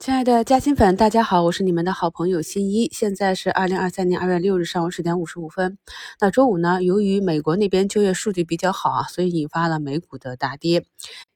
亲爱的嘉兴粉，大家好，我是你们的好朋友新一。现在是二零二三年二月六日上午十点五十五分。那周五呢，由于美国那边就业数据比较好啊，所以引发了美股的大跌。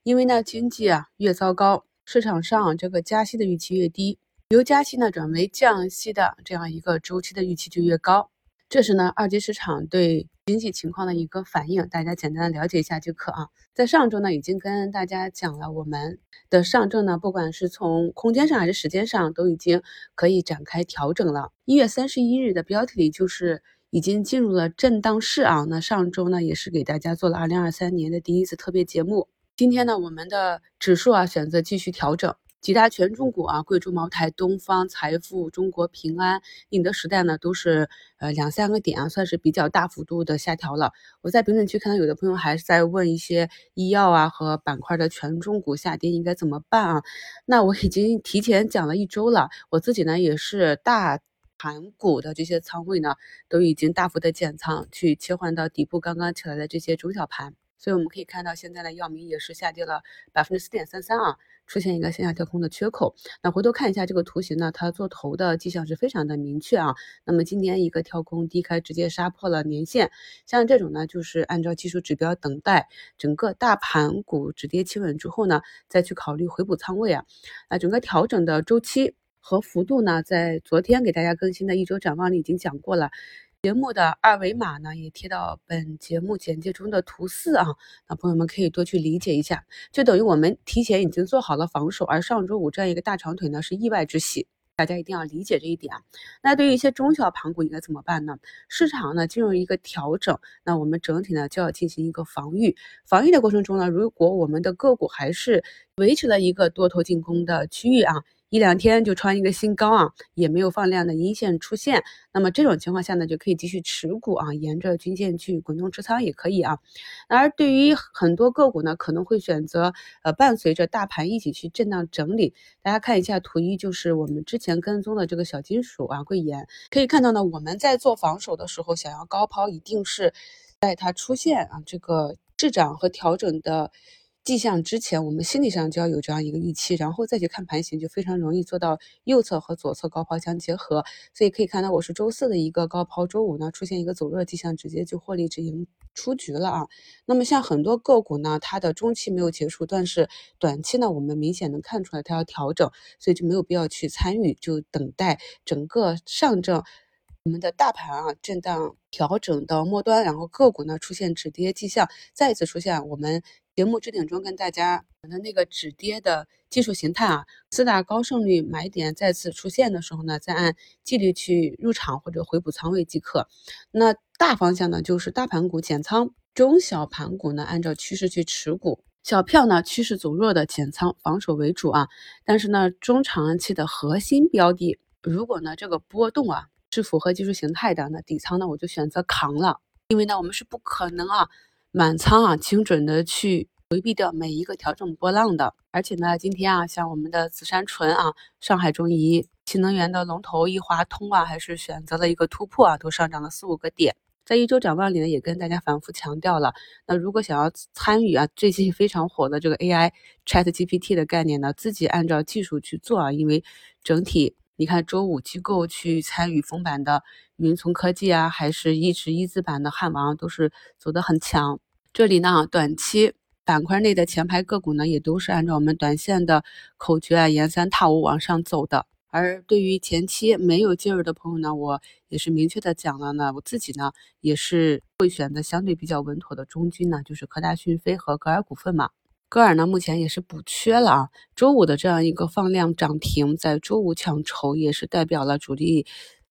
因为呢，经济啊越糟糕，市场上这个加息的预期越低，由加息呢转为降息的这样一个周期的预期就越高。这是呢，二级市场对经济情况的一个反应，大家简单的了解一下就可啊。在上周呢，已经跟大家讲了，我们的上证呢，不管是从空间上还是时间上，都已经可以展开调整了。一月三十一日的标题里就是已经进入了震荡市啊。那上周呢，也是给大家做了二零二三年的第一次特别节目。今天呢，我们的指数啊选择继续调整。几大权重股啊，贵州茅台、东方财富、中国平安、宁德时代呢，都是呃两三个点啊，算是比较大幅度的下调了。我在评论区看到有的朋友还是在问一些医药啊和板块的权重股下跌应该怎么办啊？那我已经提前讲了一周了，我自己呢也是大盘股的这些仓位呢都已经大幅的减仓，去切换到底部刚刚起来的这些中小盘。所以我们可以看到，现在的药明也是下跌了百分之四点三三啊，出现一个向下跳空的缺口。那回头看一下这个图形呢，它做头的迹象是非常的明确啊。那么今天一个跳空低开，直接杀破了年线，像这种呢，就是按照技术指标等待整个大盘股止跌企稳之后呢，再去考虑回补仓位啊。那整个调整的周期和幅度呢，在昨天给大家更新的一周展望里已经讲过了。节目的二维码呢，也贴到本节目简介中的图四啊，那朋友们可以多去理解一下，就等于我们提前已经做好了防守，而上周五这样一个大长腿呢是意外之喜，大家一定要理解这一点啊。那对于一些中小盘股应该怎么办呢？市场呢进入一个调整，那我们整体呢就要进行一个防御，防御的过程中呢，如果我们的个股还是维持了一个多头进攻的区域啊。一两天就创一个新高啊，也没有放量的阴线出现，那么这种情况下呢，就可以继续持股啊，沿着均线去滚动持仓也可以啊。而对于很多个股呢，可能会选择呃伴随着大盘一起去震荡整理。大家看一下图一，就是我们之前跟踪的这个小金属啊，贵盐，可以看到呢，我们在做防守的时候，想要高抛，一定是在它出现啊这个滞涨和调整的。迹象之前，我们心理上就要有这样一个预期，然后再去看盘形，就非常容易做到右侧和左侧高抛相结合。所以可以看到，我是周四的一个高抛，周五呢出现一个走弱迹象，直接就获利止盈出局了啊。那么像很多个股呢，它的中期没有结束，但是短期呢，我们明显能看出来它要调整，所以就没有必要去参与，就等待整个上证。我们的大盘啊，震荡调整到末端，然后个股呢出现止跌迹象，再一次出现。我们节目置顶中跟大家讲的那个止跌的技术形态啊，四大高胜率买点再次出现的时候呢，再按纪律去入场或者回补仓位即可。那大方向呢，就是大盘股减仓，中小盘股呢按照趋势去持股，小票呢趋势走弱的减仓，防守为主啊。但是呢，中长期的核心标的，如果呢这个波动啊。是符合技术形态的，那底仓呢，我就选择扛了，因为呢，我们是不可能啊满仓啊精准的去回避掉每一个调整波浪的。而且呢，今天啊，像我们的紫杉醇啊、上海中医、新能源的龙头易华通啊，还是选择了一个突破啊，都上涨了四五个点。在一周展望里呢，也跟大家反复强调了，那如果想要参与啊最近非常火的这个 AI Chat GPT 的概念呢，自己按照技术去做啊，因为整体。你看，周五机构去参与封板的云从科技啊，还是一直一字板的汉王，都是走得很强。这里呢，短期板块内的前排个股呢，也都是按照我们短线的口诀啊，沿三踏五往上走的。而对于前期没有介入的朋友呢，我也是明确的讲了呢，我自己呢也是会选择相对比较稳妥的中军呢，就是科大讯飞和格尔股份嘛。格尔呢，目前也是补缺了啊。周五的这样一个放量涨停，在周五抢筹，也是代表了主力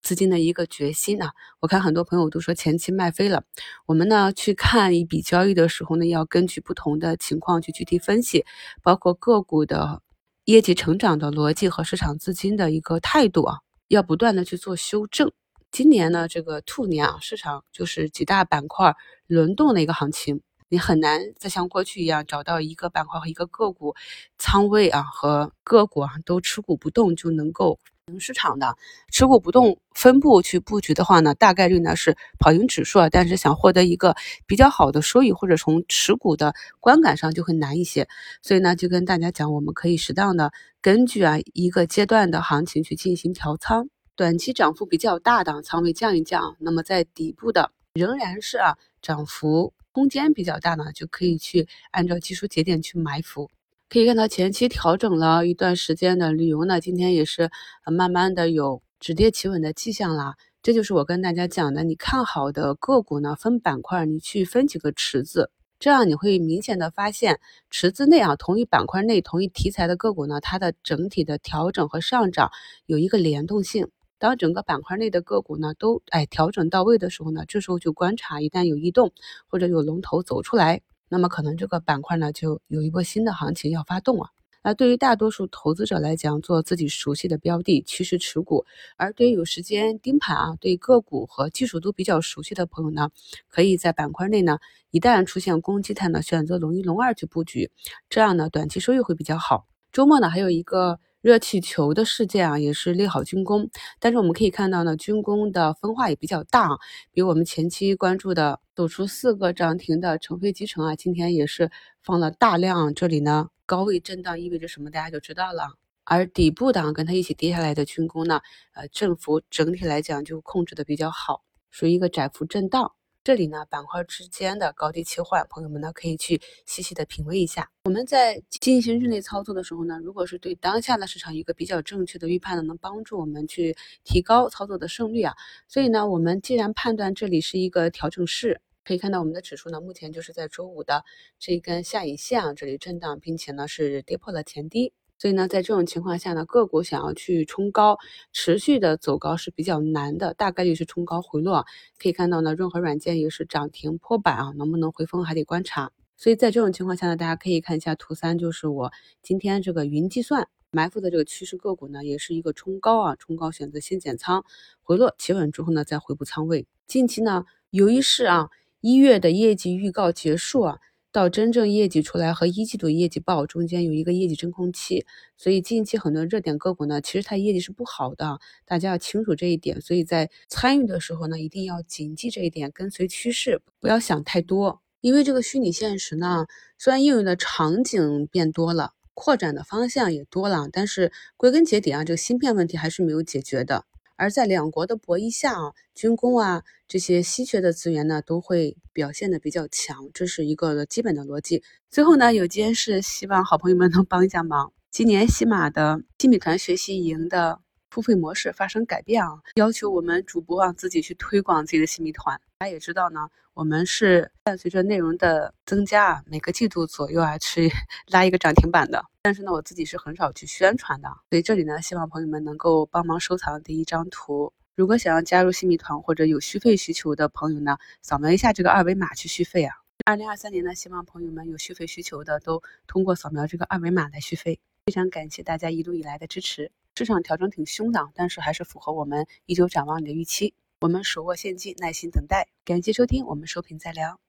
资金的一个决心啊。我看很多朋友都说前期卖飞了，我们呢去看一笔交易的时候呢，要根据不同的情况去具体分析，包括个股的业绩成长的逻辑和市场资金的一个态度啊，要不断的去做修正。今年呢，这个兔年啊，市场就是几大板块轮动的一个行情。你很难再像过去一样找到一个板块和一个个股仓位啊和个股啊都持股不动就能够市场的持股不动分布去布局的话呢，大概率呢是跑赢指数啊，但是想获得一个比较好的收益或者从持股的观感上就会难一些。所以呢，就跟大家讲，我们可以适当的根据啊一个阶段的行情去进行调仓，短期涨幅比较大的仓位降一降，那么在底部的仍然是啊涨幅空间比较大呢，就可以去按照技术节点去埋伏。可以看到前期调整了一段时间的旅游呢，今天也是慢慢的有止跌企稳的迹象啦。这就是我跟大家讲的，你看好的个股呢，分板块，你去分几个池子，这样你会明显的发现，池子内啊，同一板块内同一题材的个股呢，它的整体的调整和上涨有一个联动性。当整个板块内的个股呢都哎调整到位的时候呢，这时候就观察，一旦有异动或者有龙头走出来。那么可能这个板块呢，就有一波新的行情要发动啊。那对于大多数投资者来讲，做自己熟悉的标的，趋势持股；而对于有时间盯盘啊，对个股和技术都比较熟悉的朋友呢，可以在板块内呢，一旦出现攻击态呢，选择龙一龙二去布局，这样呢，短期收益会比较好。周末呢，还有一个。热气球的事件啊，也是利好军工，但是我们可以看到呢，军工的分化也比较大，比我们前期关注的走出四个涨停的成飞集成啊，今天也是放了大量，这里呢高位震荡意味着什么，大家就知道了。而底部档跟它一起跌下来的军工呢，呃，振幅整体来讲就控制的比较好，属于一个窄幅震荡。这里呢，板块之间的高低切换，朋友们呢可以去细细的品味一下。我们在进行日内操作的时候呢，如果是对当下的市场一个比较正确的预判呢，能帮助我们去提高操作的胜率啊。所以呢，我们既然判断这里是一个调整市，可以看到我们的指数呢，目前就是在周五的这一根下影线啊这里震荡，并且呢是跌破了前低。所以呢，在这种情况下呢，个股想要去冲高、持续的走高是比较难的，大概率是冲高回落。可以看到呢，任何软件也是涨停破板啊，能不能回风还得观察。所以在这种情况下呢，大家可以看一下图三，就是我今天这个云计算埋伏的这个趋势个股呢，也是一个冲高啊，冲高选择先减仓，回落企稳之后呢，再回补仓位。近期呢，由于是啊一月的业绩预告结束啊。到真正业绩出来和一季度业绩报中间有一个业绩真空期，所以近期很多热点个股呢，其实它业绩是不好的，大家要清楚这一点。所以在参与的时候呢，一定要谨记这一点，跟随趋势，不要想太多。因为这个虚拟现实呢，虽然应用的场景变多了，扩展的方向也多了，但是归根结底啊，这个芯片问题还是没有解决的。而在两国的博弈下啊，军工啊这些稀缺的资源呢，都会表现的比较强，这是一个基本的逻辑。最后呢，有件事希望好朋友们能帮一下忙，今年喜马的新米团学习营的。付费模式发生改变啊，要求我们主播啊自己去推广自己的新米团。大家也知道呢，我们是伴随着内容的增加啊，每个季度左右啊去 拉一个涨停板的。但是呢，我自己是很少去宣传的，所以这里呢，希望朋友们能够帮忙收藏第一张图。如果想要加入新米团或者有续费需求的朋友呢，扫描一下这个二维码去续费啊。二零二三年呢，希望朋友们有续费需求的都通过扫描这个二维码来续费。非常感谢大家一路以来的支持。市场调整挺凶的，但是还是符合我们一周展望里的预期。我们手握现金，耐心等待。感谢收听，我们收评再聊。